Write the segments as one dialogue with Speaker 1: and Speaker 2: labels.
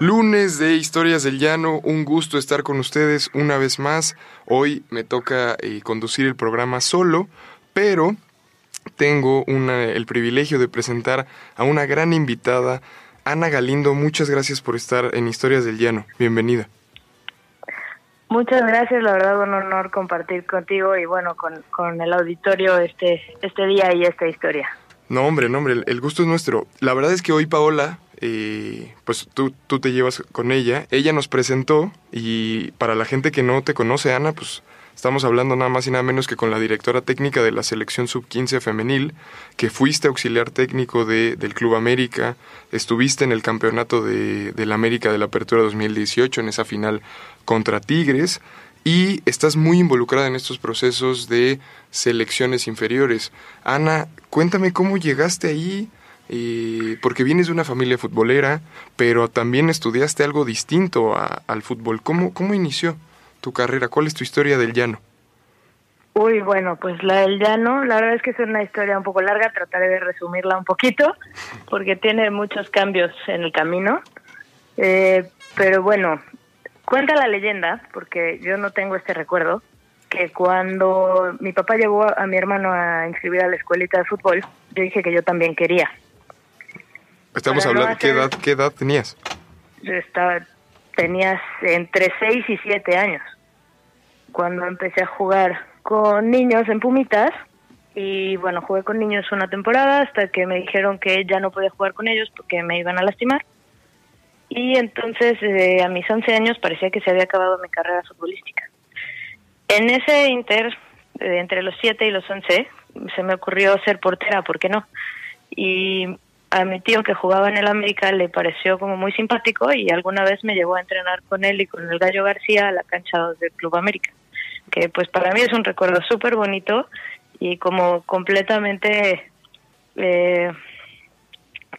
Speaker 1: Lunes de Historias del Llano, un gusto estar con ustedes una vez más. Hoy me toca eh, conducir el programa solo, pero tengo una- el privilegio de presentar a una gran invitada, Ana Galindo. Muchas gracias por estar en Historias del Llano. Bienvenida.
Speaker 2: Muchas gracias, la verdad un honor compartir contigo y bueno, con, con el auditorio este, este día y esta historia.
Speaker 1: No, hombre, no, hombre, el, el gusto es nuestro. La verdad es que hoy Paola, pues tú, tú te llevas con ella. Ella nos presentó y para la gente que no te conoce, Ana, pues estamos hablando nada más y nada menos que con la directora técnica de la selección sub-15 femenil, que fuiste auxiliar técnico de, del Club América, estuviste en el campeonato de, del América de la Apertura 2018, en esa final contra Tigres, y estás muy involucrada en estos procesos de selecciones inferiores. Ana, cuéntame cómo llegaste ahí, eh, porque vienes de una familia futbolera, pero también estudiaste algo distinto a- al fútbol. ¿Cómo, ¿Cómo inició tu carrera? ¿Cuál es tu historia del llano?
Speaker 2: Uy, bueno, pues la del llano, la verdad es que es una historia un poco larga, trataré de resumirla un poquito, porque tiene muchos cambios en el camino. Eh, pero bueno, cuenta la leyenda, porque yo no tengo este recuerdo, que cuando mi papá llevó a mi hermano a inscribir a la escuelita de fútbol, yo dije que yo también quería.
Speaker 1: Estamos
Speaker 2: Para no
Speaker 1: hablando, ¿qué edad, ¿qué edad tenías?
Speaker 2: Estaba, tenías entre 6 y 7 años cuando empecé a jugar con niños en Pumitas y bueno, jugué con niños una temporada hasta que me dijeron que ya no podía jugar con ellos porque me iban a lastimar y entonces eh, a mis 11 años parecía que se había acabado mi carrera futbolística. En ese inter, eh, entre los 7 y los 11, se me ocurrió ser portera, ¿por qué no? Y a mi tío que jugaba en el América le pareció como muy simpático y alguna vez me llevó a entrenar con él y con el Gallo García a la cancha 2 del Club América, que pues para mí es un recuerdo súper bonito y como completamente eh,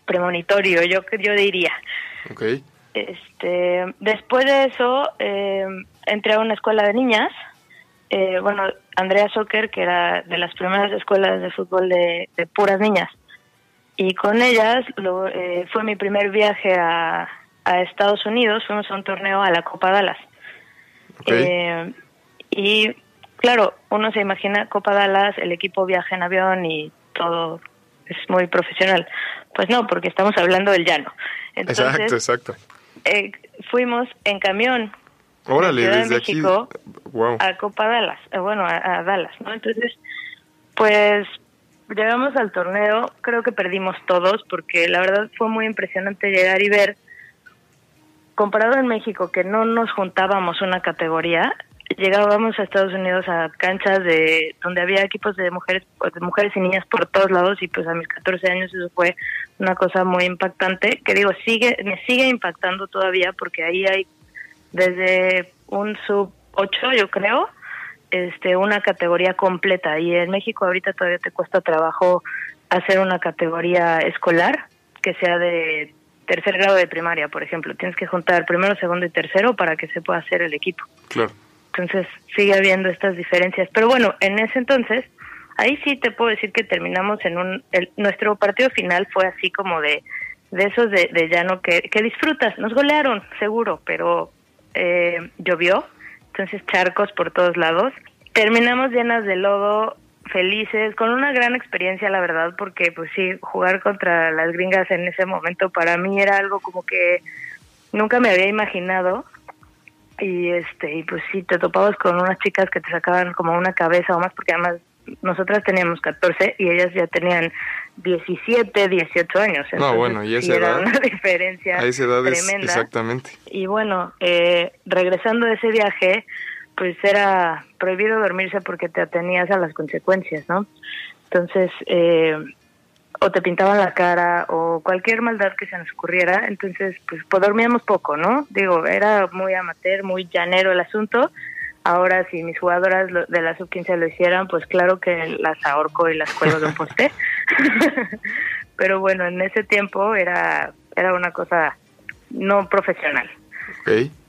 Speaker 2: premonitorio, yo, yo diría.
Speaker 1: Ok.
Speaker 2: Este, después de eso eh, entré a una escuela de niñas. Eh, bueno, Andrea Soccer, que era de las primeras escuelas de fútbol de, de puras niñas. Y con ellas lo, eh, fue mi primer viaje a, a Estados Unidos. Fuimos a un torneo a la Copa Dallas. Eh, y claro, uno se imagina Copa Dallas, el equipo viaja en avión y todo es muy profesional. Pues no, porque estamos hablando del llano. Entonces,
Speaker 1: exacto, exacto.
Speaker 2: eh, fuimos en camión
Speaker 1: Órale,
Speaker 2: de
Speaker 1: desde aquí.
Speaker 2: México
Speaker 1: Wow.
Speaker 2: a Copa Dallas, eh, bueno, a, a Dallas, ¿no? Entonces, pues llegamos al torneo, creo que perdimos todos porque la verdad fue muy impresionante llegar y ver, comparado en México, que no nos juntábamos una categoría, llegábamos a Estados Unidos a canchas de donde había equipos de mujeres de mujeres y niñas por todos lados y pues a mis 14 años eso fue una cosa muy impactante que digo sigue me sigue impactando todavía porque ahí hay desde un sub 8 yo creo este una categoría completa y en México ahorita todavía te cuesta trabajo hacer una categoría escolar que sea de tercer grado de primaria por ejemplo tienes que juntar primero segundo y tercero para que se pueda hacer el equipo
Speaker 1: Claro.
Speaker 2: entonces sigue habiendo estas diferencias. Pero bueno, en ese entonces, ahí sí te puedo decir que terminamos en un... El, nuestro partido final fue así como de, de esos de, de llano que, que disfrutas. Nos golearon, seguro, pero eh, llovió, entonces charcos por todos lados. Terminamos llenas de lodo, felices, con una gran experiencia, la verdad, porque pues sí, jugar contra las gringas en ese momento para mí era algo como que nunca me había imaginado y este y pues sí te topabas con unas chicas que te sacaban como una cabeza o más porque además nosotras teníamos 14 y ellas ya tenían 17, 18 años.
Speaker 1: No, bueno, y esa
Speaker 2: era
Speaker 1: edad-
Speaker 2: una diferencia
Speaker 1: A esa edad es
Speaker 2: tremenda.
Speaker 1: exactamente.
Speaker 2: Y bueno, eh, regresando de ese viaje, pues era prohibido dormirse porque te atenías a las consecuencias, ¿no? Entonces, eh, o te pintaban la cara o cualquier maldad que se nos ocurriera, entonces pues, pues dormíamos poco, ¿no? Digo, era muy amateur, muy llanero el asunto. Ahora si mis jugadoras de la sub-15 lo hicieran, pues claro que las ahorco y las cuelgo de un poste. Pero bueno, en ese tiempo era era una cosa no profesional.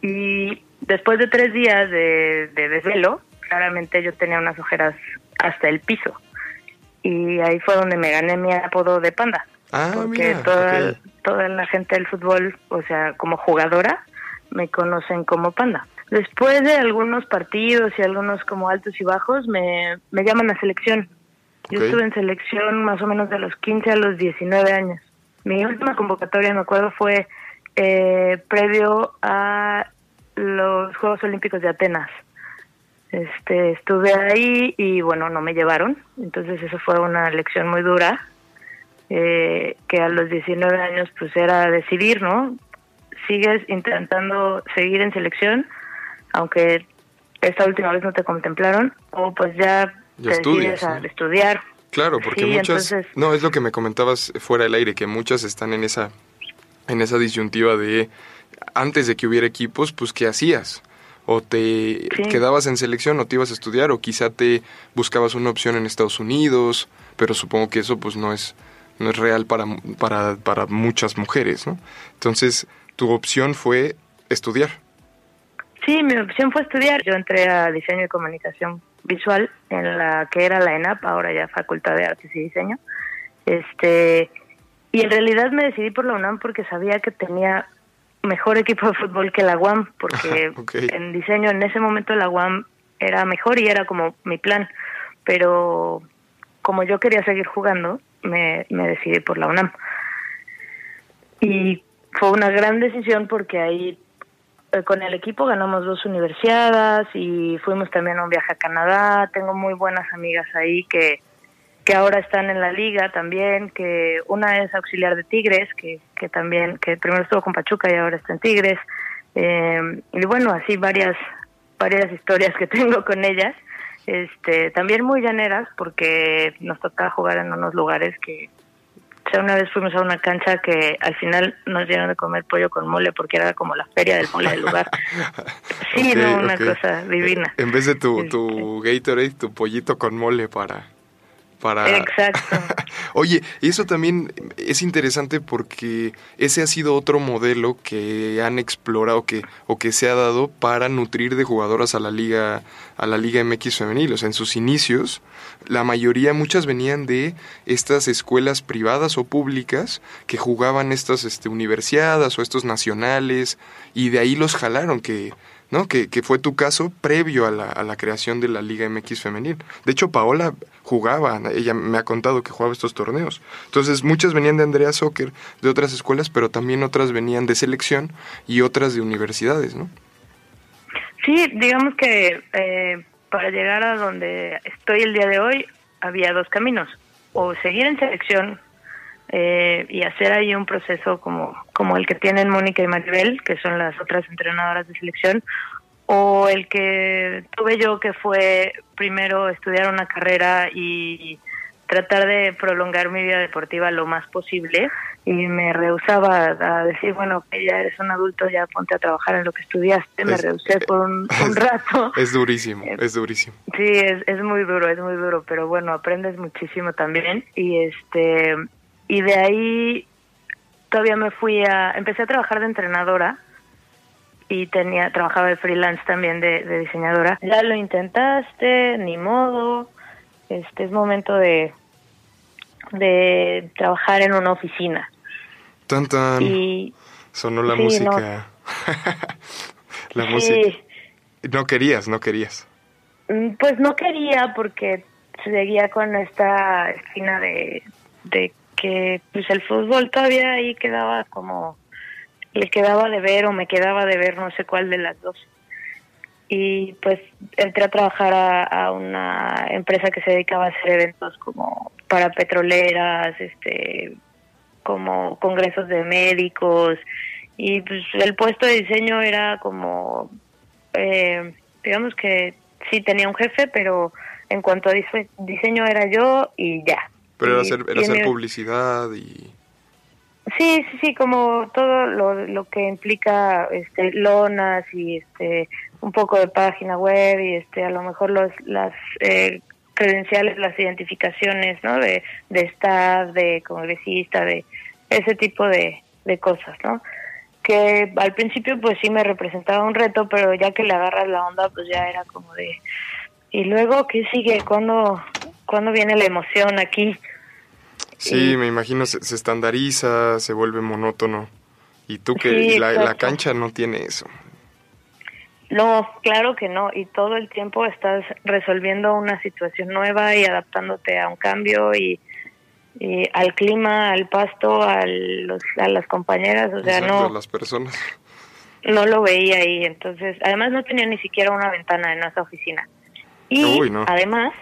Speaker 2: Y después de tres días de, de desvelo, claramente yo tenía unas ojeras hasta el piso y ahí fue donde me gané mi apodo de panda.
Speaker 1: Ah,
Speaker 2: porque toda, toda la gente del fútbol, o sea, como jugadora, me conocen como panda. Después de algunos partidos y algunos como altos y bajos, me, me llaman a selección. Yo estuve en selección más o menos de los 15 a los 19 años. Mi última convocatoria, me acuerdo, fue eh, previo a los Juegos Olímpicos de Atenas. Este, estuve ahí y bueno, no me llevaron, entonces eso fue una lección muy dura, eh, que a los 19 años pues era decidir, ¿no? Sigues intentando seguir en selección, aunque esta última vez no te contemplaron, o pues ya, te decides a estudiar.
Speaker 1: Claro, porque muchas... No, es lo que me comentabas fuera del aire, que muchas están en esa, en esa disyuntiva de antes de que hubiera equipos, pues ¿qué hacías? o te quedabas en selección o te ibas a estudiar o quizá te buscabas una opción en Estados Unidos, pero supongo que eso pues no es no es real para para para muchas mujeres, ¿no? Entonces, tu opción fue estudiar.
Speaker 2: Sí, mi opción fue estudiar. Yo entré a diseño y comunicación visual en la que era la ENAP, ahora ya Facultad de Artes y Diseño. Este, y en realidad me decidí por la UNAM porque sabía que tenía mejor equipo de fútbol que la UAM, porque en diseño en ese momento la UAM era mejor y era como mi plan, pero como yo quería seguir jugando, me, me decidí por la UNAM. Y fue una gran decisión porque ahí con el equipo ganamos dos universidades y fuimos también a un viaje a Canadá. Tengo muy buenas amigas ahí que que ahora están en la liga también, que una es auxiliar de Tigres, que, que también, que primero estuvo con Pachuca y ahora está en Tigres. Eh, y bueno, así varias, varias historias que tengo con ellas. Este, también muy llaneras, porque nos tocaba jugar en unos lugares que, sea, una vez fuimos a una cancha que al final nos dieron de comer pollo con mole porque era como la feria del mole del lugar. Sí, no, una cosa divina.
Speaker 1: En vez de tu, tu. Gatorade, tu pollito con mole para para...
Speaker 2: Exacto.
Speaker 1: Oye, eso también es interesante porque ese ha sido otro modelo que han explorado que, o que se ha dado para nutrir de jugadoras a la liga, a la liga MX femenil. O sea, en sus inicios, la mayoría, muchas venían de estas escuelas privadas o públicas que jugaban estas este, universidades o estos nacionales, y de ahí los jalaron que ¿no? Que, fue tu caso previo a la, a la creación de la Liga MX femenil. De hecho, Paola jugaba, ella me ha contado que jugaba estos torneos. Entonces, muchas venían de Andrea Soccer, de otras escuelas, pero también otras venían de selección y otras de universidades, ¿no?
Speaker 2: Sí, digamos que eh, para llegar a donde estoy el día de hoy, había dos caminos. O seguir en selección eh, y hacer ahí un proceso como, como el que tienen Mónica y Maribel, que son las otras entrenadoras de selección, o el que tuve yo, que fue primero estudiar una carrera y tratar de prolongar mi vida deportiva lo más posible y me rehusaba a decir, bueno, que ya eres un adulto, ya ponte a trabajar en lo que estudiaste, me rehusé por un, rato.
Speaker 1: Es durísimo, eh, es durísimo.
Speaker 2: Sí, es, es muy duro, es muy duro, pero bueno, aprendes muchísimo también y este y de ahí todavía me fui a, empecé a trabajar de entrenadora y tenía, trabajaba de freelance también de, diseñadora. Ya lo intentaste, ni modo, este es momento de, de trabajar en una oficina.
Speaker 1: Tan tan. Y, Sonó la música. la música. No querías, no querías.
Speaker 2: Mm, pues no quería porque seguía con esta esquina de, de que pues el fútbol todavía ahí quedaba como le quedaba de ver o me quedaba de ver no sé cuál de las dos. Y pues entré a trabajar a, una empresa que se dedicaba a hacer eventos como para petroleras este como congresos de médicos. Y pues el puesto de diseño era como eh, digamos que sí tenía un jefe pero en cuanto a diseño era yo y ya
Speaker 1: Pero era hacer, era hacer publicidad y...
Speaker 2: Sí, sí, sí, como todo lo, lo que implica este lonas y este un poco de página web y este a lo mejor los las eh, credenciales, las identificaciones, ¿no? De, de staff, de congresista, de ese tipo de, de cosas, ¿no? Que al principio pues sí me representaba un reto, pero ya que le agarras la onda pues ya era como de y luego qué sigue, ¿cuándo, cuándo viene la emoción aquí?
Speaker 1: Sí,
Speaker 2: Y-
Speaker 1: me imagino, se, se estandariza, se vuelve monótono. Y tú que
Speaker 2: Sí,
Speaker 1: la, la cancha no tiene eso.
Speaker 2: No, claro que no. Y todo el tiempo estás resolviendo una situación nueva y adaptándote a un cambio y, y al clima, al pasto, a, los, a las compañeras. O sea,
Speaker 1: Exacto,
Speaker 2: no,
Speaker 1: las personas.
Speaker 2: no lo veía ahí. Entonces, además no tenía ni siquiera una ventana en esa oficina. Y
Speaker 1: Uy, no.
Speaker 2: además,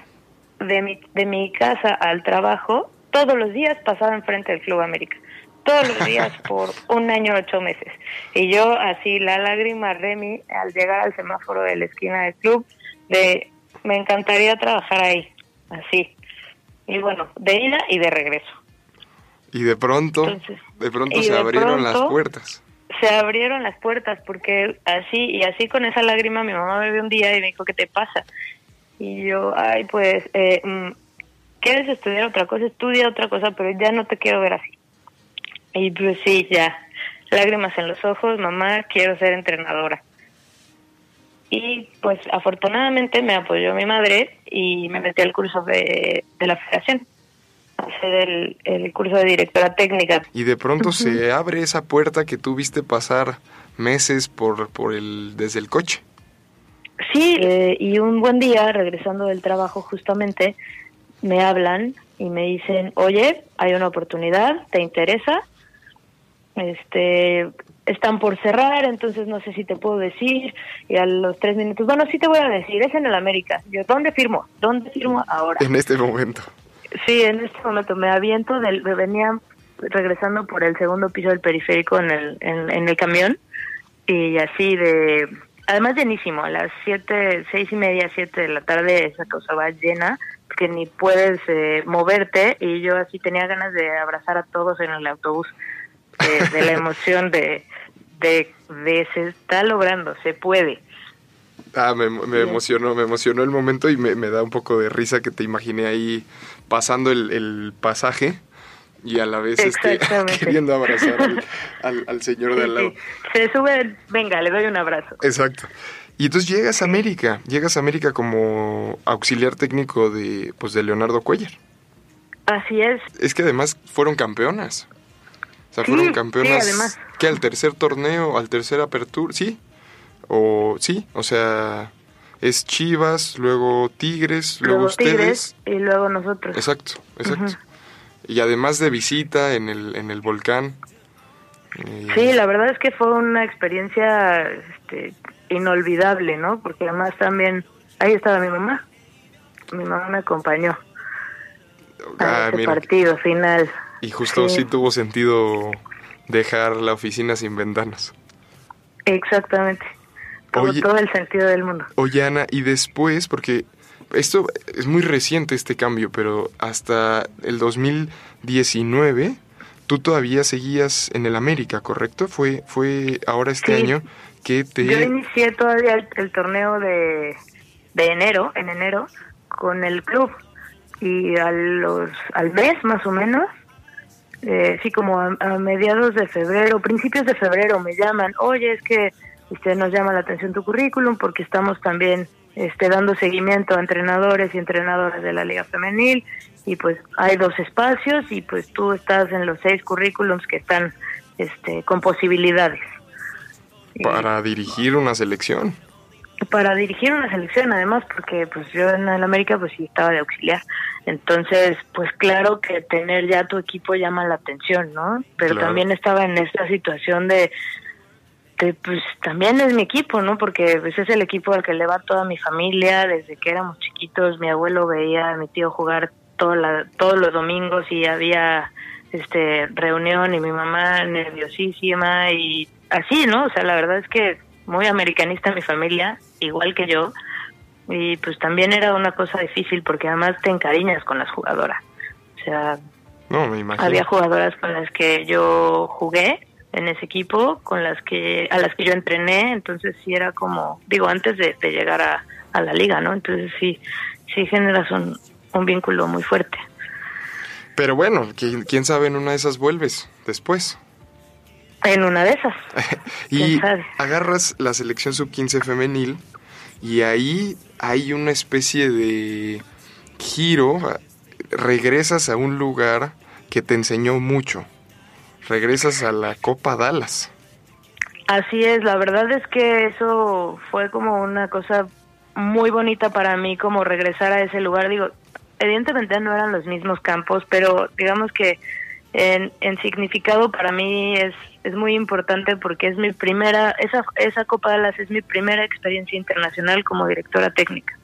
Speaker 2: de mi, de mi casa al trabajo, todos los días pasaba enfrente del Club América. Todos los días por un año ocho meses. Y yo así, la lágrima Remy, al llegar al semáforo de la esquina del club, de me encantaría trabajar ahí, así. Y bueno, de ida y de regreso.
Speaker 1: Y de pronto,
Speaker 2: Entonces,
Speaker 1: de pronto se
Speaker 2: de
Speaker 1: abrieron las puertas.
Speaker 2: se abrieron las puertas porque así y así con esa lágrima mi mamá me vio un día y me dijo ¿qué te pasa? y yo ay pues eh, mm, quieres estudiar otra cosa estudia otra cosa pero ya no te quiero ver así. Y pues sí ya. Lágrimas en los ojos mamá quiero ser entrenadora. Y pues afortunadamente me apoyó mi madre y me metí al curso de, de la federación. Hacer el, el curso de directora técnica.
Speaker 1: Y de pronto se abre esa puerta que tú viste pasar meses por, por el, desde el coche.
Speaker 2: Sí, eh, y un buen día, regresando del trabajo justamente, me hablan y me dicen, oye, hay una oportunidad, ¿te interesa? Este, están por cerrar, entonces no sé si te puedo decir. Y a los tres minutos, bueno, sí te voy a decir, es en el América. Yo, ¿dónde firmo? ¿Dónde firmo ahora?
Speaker 1: En este momento.
Speaker 2: Sí, en este momento me aviento, del, me venía regresando por el segundo piso del periférico en el, en, en el camión y así de, además llenísimo, a las siete, seis y media, siete de la tarde esa cosa va llena, que ni puedes eh, moverte y yo así tenía ganas de abrazar a todos en el autobús, eh, de la emoción de, de, de se está logrando, se puede.
Speaker 1: Ah, me, me emocionó, me emocionó el momento y me, me da un poco de risa que te imaginé ahí pasando el, el pasaje y a la vez este, queriendo abrazar al, al- al señor de al lado.
Speaker 2: sí. Se sube, venga, le doy un abrazo.
Speaker 1: Exacto. Y entonces llegas a América, llegas a América como auxiliar técnico de, pues, de Leonardo Cuellar.
Speaker 2: Así es,
Speaker 1: Es que además fueron campeonas. O sea,
Speaker 2: Sí,
Speaker 1: fueron
Speaker 2: sí,
Speaker 1: campeonas.
Speaker 2: además.
Speaker 1: que al tercer torneo, al tercer apertura, sí. O sí, o sea, es Chivas, luego Tigres, luego,
Speaker 2: luego
Speaker 1: ustedes.
Speaker 2: Tigres y luego nosotros.
Speaker 1: Exacto, exacto. Y además de visita en el, en el volcán. eh,
Speaker 2: Sí, la verdad es que fue una experiencia este, inolvidable, ¿no? Porque además también, ahí estaba mi mamá. Mi mamá me acompañó a
Speaker 1: ah,
Speaker 2: partido final.
Speaker 1: y justo
Speaker 2: sí.
Speaker 1: sí tuvo sentido dejar la oficina sin ventanas.
Speaker 2: Exactamente. Todo,
Speaker 1: Oye.
Speaker 2: todo el sentido del mundo.
Speaker 1: Oye, Ana, y después, porque esto es muy reciente este cambio, pero hasta el 2019 tú todavía seguías en el América, ¿correcto? Fue, fue ahora este
Speaker 2: Sí.
Speaker 1: año
Speaker 2: Yo inicié todavía el, el torneo de, de enero, en enero, con el club. Y a los, al mes más o menos, eh, sí, como a, a mediados de febrero, principios de febrero, me llaman, oye, es que este, nos llama la atención tu currículum porque estamos también este, dando seguimiento a entrenadores y entrenadoras de la Liga Femenil y pues hay dos espacios y pues tú estás en los seis currículums que están este, con posibilidades.
Speaker 1: Para dirigir una selección.
Speaker 2: para dirigir una selección además porque pues yo en el América pues sí estaba de auxiliar entonces pues claro que tener ya tu equipo llama la atención no pero
Speaker 1: Claro.
Speaker 2: también estaba en esta situación de de, pues también es mi equipo no porque pues es el equipo al que le va toda mi familia desde que éramos chiquitos mi abuelo veía a mi tío jugar toda la- todos los domingos y había este reunión y mi mamá nerviosísima y así, ¿no? O sea, la verdad es que muy americanista mi familia, igual que yo, y pues también era una cosa difícil porque además te encariñas con las jugadoras. O sea,
Speaker 1: No, me imagino.
Speaker 2: había jugadoras con las que yo jugué en ese equipo, con las que a las que yo entrené, entonces sí era como, digo, antes de, de llegar a, a la liga, ¿no? Entonces sí, sí generas un, un vínculo muy fuerte.
Speaker 1: Pero bueno, ¿quién, quién sabe en una de esas vuelves después.
Speaker 2: En una de esas.
Speaker 1: Y agarras la selección sub-15 femenil y ahí hay una especie de giro, regresas a un lugar que te enseñó mucho. Regresas a la Copa Dallas.
Speaker 2: Así es, la verdad es que eso fue como una cosa muy bonita para mí, como regresar a ese lugar. Digo, evidentemente no eran los mismos campos, pero digamos que en, en significado para mí es, es muy importante porque es mi primera, esa, esa Copa Dallas es mi primera experiencia internacional como directora técnica.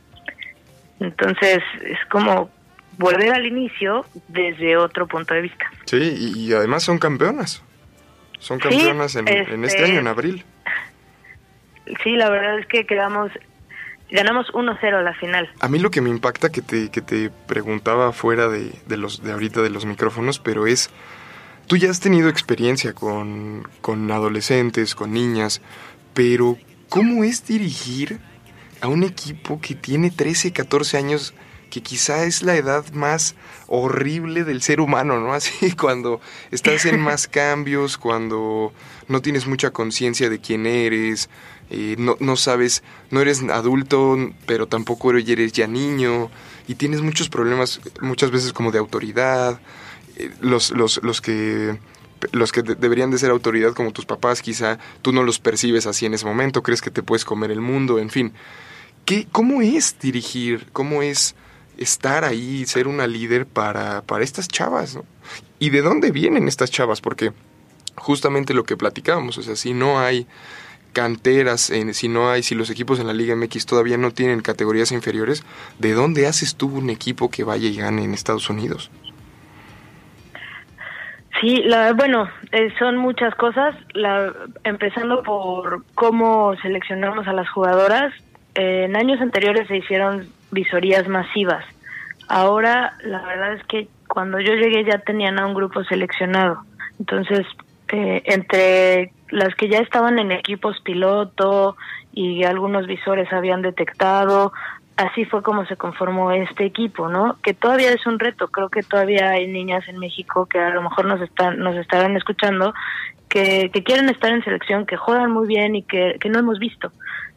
Speaker 2: Entonces es como volver al inicio desde otro punto de vista.
Speaker 1: Sí, y, y además son campeonas. Son campeonas en, en este
Speaker 2: este-
Speaker 1: año, en abril.
Speaker 2: Sí, la verdad es que quedamos, ganamos 1-0 a la final.
Speaker 1: A mí lo que me impacta que te, que te preguntaba fuera de, de los de ahorita de los micrófonos, pero es tú ya has tenido experiencia con, con adolescentes, con niñas, pero ¿cómo es dirigir a un equipo que tiene 13, 14 años, que quizá es la edad más horrible del ser humano, ¿no? Así cuando estás en más cambios, cuando no tienes mucha conciencia de quién eres, no, sabes, no eres adulto, pero tampoco eres ya niño, y tienes muchos problemas, muchas veces como de autoridad, eh, los, los, los que los que de- deberían de ser autoridad como tus papás, quizá tú no los percibes así en ese momento, crees que te puedes comer el mundo, en fin. ¿Qué, ¿Cómo es dirigir? ¿Cómo es estar ahí, ser una líder para, para estas chavas? ¿Y de dónde vienen estas chavas? Porque justamente lo que platicábamos, o sea, si no hay canteras, en- si no hay, si los equipos en la Liga MX todavía no tienen categorías inferiores, ¿de dónde haces tú un equipo que vaya y gane en Estados Unidos?
Speaker 2: Sí, la, bueno, eh, son muchas cosas, la, empezando por cómo seleccionamos a las jugadoras. Eh, en años anteriores se hicieron visorías masivas. Ahora, la verdad es que cuando yo llegué ya tenían a un grupo seleccionado. Entonces, eh, entre las que ya estaban en equipos piloto y algunos visores habían detectado, así fue como se conformó este equipo, ¿no? Que todavía es un reto. Creo que todavía hay niñas en México que a lo mejor nos están nos estarán escuchando que, que quieren estar en selección, que juegan muy bien y que, que no hemos visto.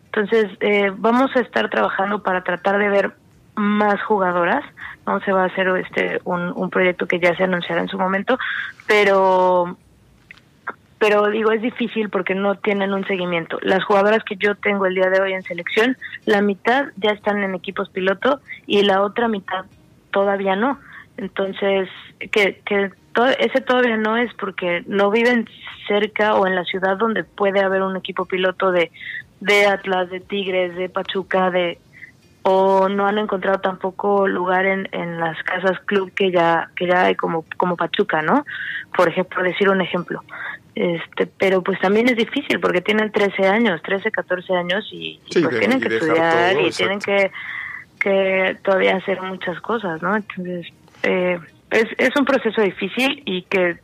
Speaker 2: Entonces, eh, vamos a estar trabajando para tratar de ver más jugadoras. No se va a hacer este un, un proyecto que ya se anunciará en su momento, pero pero digo es difícil porque no tienen un seguimiento. Las jugadoras que yo tengo el día de hoy en selección, la mitad ya están en equipos piloto y la otra mitad todavía no. Entonces, que, que ese todavía no es porque no viven cerca o en la ciudad donde puede haber un equipo piloto de, de Atlas, de Tigres, de Pachuca, de o no han encontrado tampoco lugar en, en las casas club que ya que ya hay como como Pachuca, ¿no? Por ejemplo, decir un ejemplo. Este, pero pues también es difícil porque tienen 13 años, 13, 14 años y, pues
Speaker 1: de-
Speaker 2: tienen
Speaker 1: y
Speaker 2: que estudiar
Speaker 1: todo,
Speaker 2: y tienen que, que todavía hacer muchas cosas, ¿no? Entonces, eh, es, es un proceso difícil y que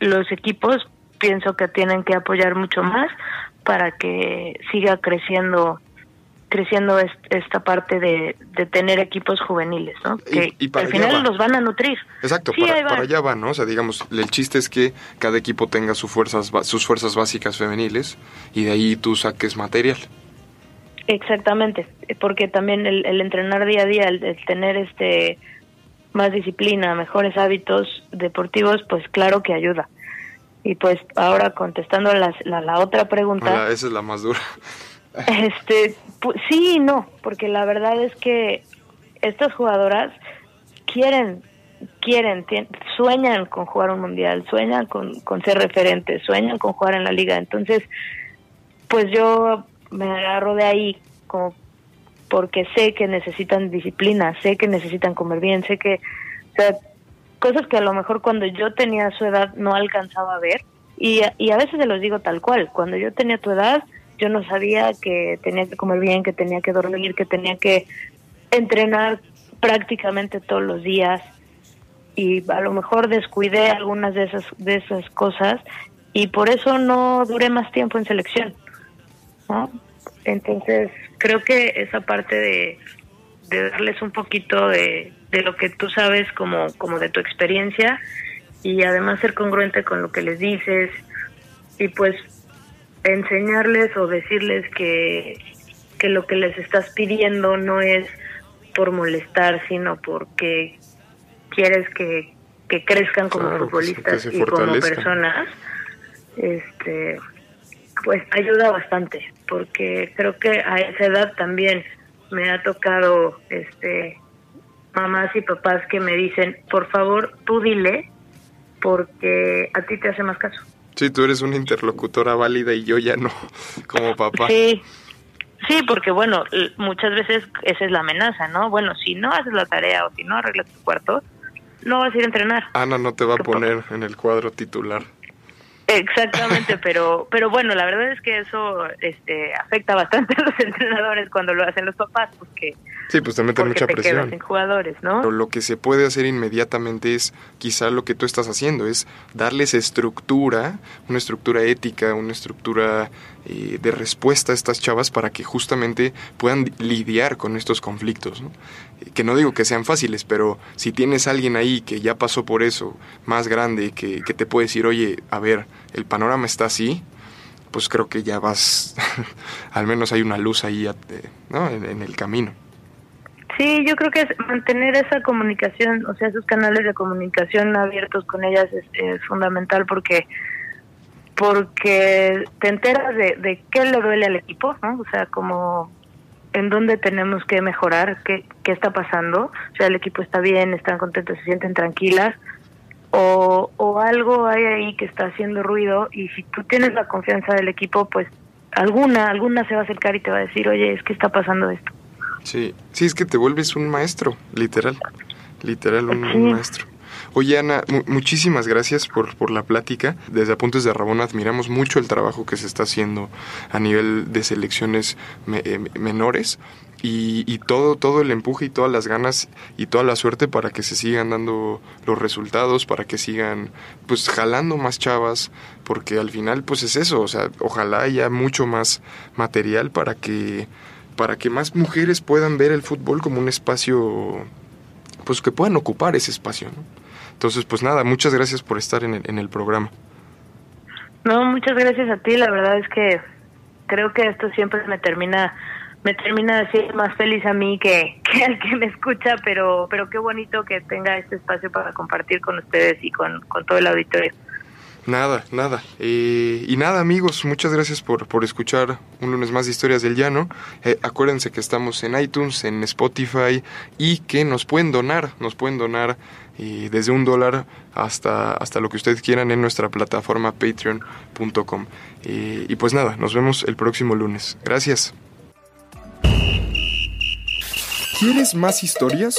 Speaker 2: los equipos pienso que tienen que apoyar mucho más para que siga creciendo creciendo est- esta parte de, de tener equipos juveniles, ¿no? Que
Speaker 1: y
Speaker 2: al final los van a nutrir.
Speaker 1: Exacto,
Speaker 2: Sí,
Speaker 1: para, allá va, ¿no? O sea, digamos, el chiste es que cada equipo tenga sus fuerzas, sus fuerzas básicas femeniles y de ahí tú saques material.
Speaker 2: Exactamente, porque también el, el entrenar día a día, el, el tener este más disciplina, mejores hábitos deportivos, pues claro que ayuda. Y pues ahora contestando la, la otra pregunta,
Speaker 1: esa es la más dura.
Speaker 2: Este, pu- sí y no, porque la verdad es que estas jugadoras quieren, quieren, sueñan con jugar un mundial, sueñan con, con ser referentes, sueñan con jugar en la liga. Entonces, pues yo me agarro de ahí como porque sé que necesitan disciplina, sé que necesitan comer bien, sé que, o sea, cosas que a lo mejor cuando yo tenía su edad no alcanzaba a ver y, y a veces se los digo tal cual, cuando yo tenía tu edad yo no sabía que tenía que comer bien, que tenía que dormir, que tenía que entrenar prácticamente todos los días y a lo mejor descuidé algunas de esas, de esas cosas y por eso no duré más tiempo en selección. Entonces, creo que esa parte de, de darles un poquito de, de lo que tú sabes como, como de tu experiencia y además ser congruente con lo que les dices y pues enseñarles o decirles que, que lo que les estás pidiendo no es por molestar, sino porque quieres que, que crezcan como
Speaker 1: Claro, se-
Speaker 2: futbolistas y como personas, este, pues ayuda bastante, porque creo que a esa edad también me ha tocado, este, mamás y papás que me dicen, por favor, tú dile, porque a ti te hace más caso.
Speaker 1: Sí, tú eres una interlocutora válida y yo ya no, como papá.
Speaker 2: Sí, sí, porque bueno, muchas veces esa es la amenaza, ¿no? Bueno, si no haces la tarea o si no arreglas tu cuarto, no vas a ir a entrenar.
Speaker 1: Ana no te va a
Speaker 2: ¿Qué
Speaker 1: poner en el cuadro titular.
Speaker 2: Exactamente, pero pero bueno, la verdad es que eso este afecta bastante a los entrenadores cuando lo hacen los papás, porque,
Speaker 1: Sí, pues te meten mucha
Speaker 2: te
Speaker 1: presión.
Speaker 2: sin jugadores, ¿no?
Speaker 1: Pero lo que se puede hacer inmediatamente es quizá lo que tú estás haciendo, es darles estructura, una estructura ética, una estructura eh, de respuesta a estas chavas para que justamente puedan lidiar con estos conflictos. ¿no? Que no digo que sean fáciles, pero si tienes a alguien ahí que ya pasó por eso, más grande, que, que te puede decir, oye, a ver, el panorama está así, pues creo que ya vas, al menos hay una luz ahí ¿no? en- en el camino.
Speaker 2: Sí, yo creo que es mantener esa comunicación, o sea, esos canales de comunicación abiertos con ellas es, es fundamental porque porque te enteras de, de qué le duele al equipo, ¿no? O sea, como en dónde tenemos que mejorar, qué, qué está pasando, o sea, el equipo está bien, están contentos, se sienten tranquilas, o, o algo hay ahí que está haciendo ruido y si tú tienes la confianza del equipo, pues alguna, alguna se va a acercar y te va a decir, oye, es que está pasando esto.
Speaker 1: Sí, sí, es que te vuelves un maestro, literal, literal un, maestro. Oye, Ana, mu- muchísimas gracias por, por la plática. Desde Apuntes de Rabón admiramos mucho el trabajo que se está haciendo a nivel de selecciones me- eh, menores y, y todo, todo el empuje y todas las ganas y toda la suerte para que se sigan dando los resultados, para que sigan pues jalando más chavas, porque al final pues es eso, o sea, ojalá haya mucho más material para que para que más mujeres puedan ver el fútbol como un espacio, pues que puedan ocupar ese espacio, ¿no? Entonces, pues nada, muchas gracias por estar en el, en el programa.
Speaker 2: No, muchas gracias a ti. La verdad es que creo que esto siempre me termina me termina haciendo más feliz a mí que, que al que me escucha, pero pero qué bonito que tenga este espacio para compartir con ustedes y con, con todo el auditorio.
Speaker 1: Nada, nada. Y nada, amigos, muchas gracias por, por escuchar un lunes más de Historias del Llano. Eh, acuérdense que estamos en iTunes, en Spotify y que nos pueden donar, nos pueden donar desde un dólar hasta, hasta lo que ustedes quieran en nuestra plataforma patreon.com. Y pues nada, nos vemos el próximo lunes. Gracias. ¿Quieres más historias?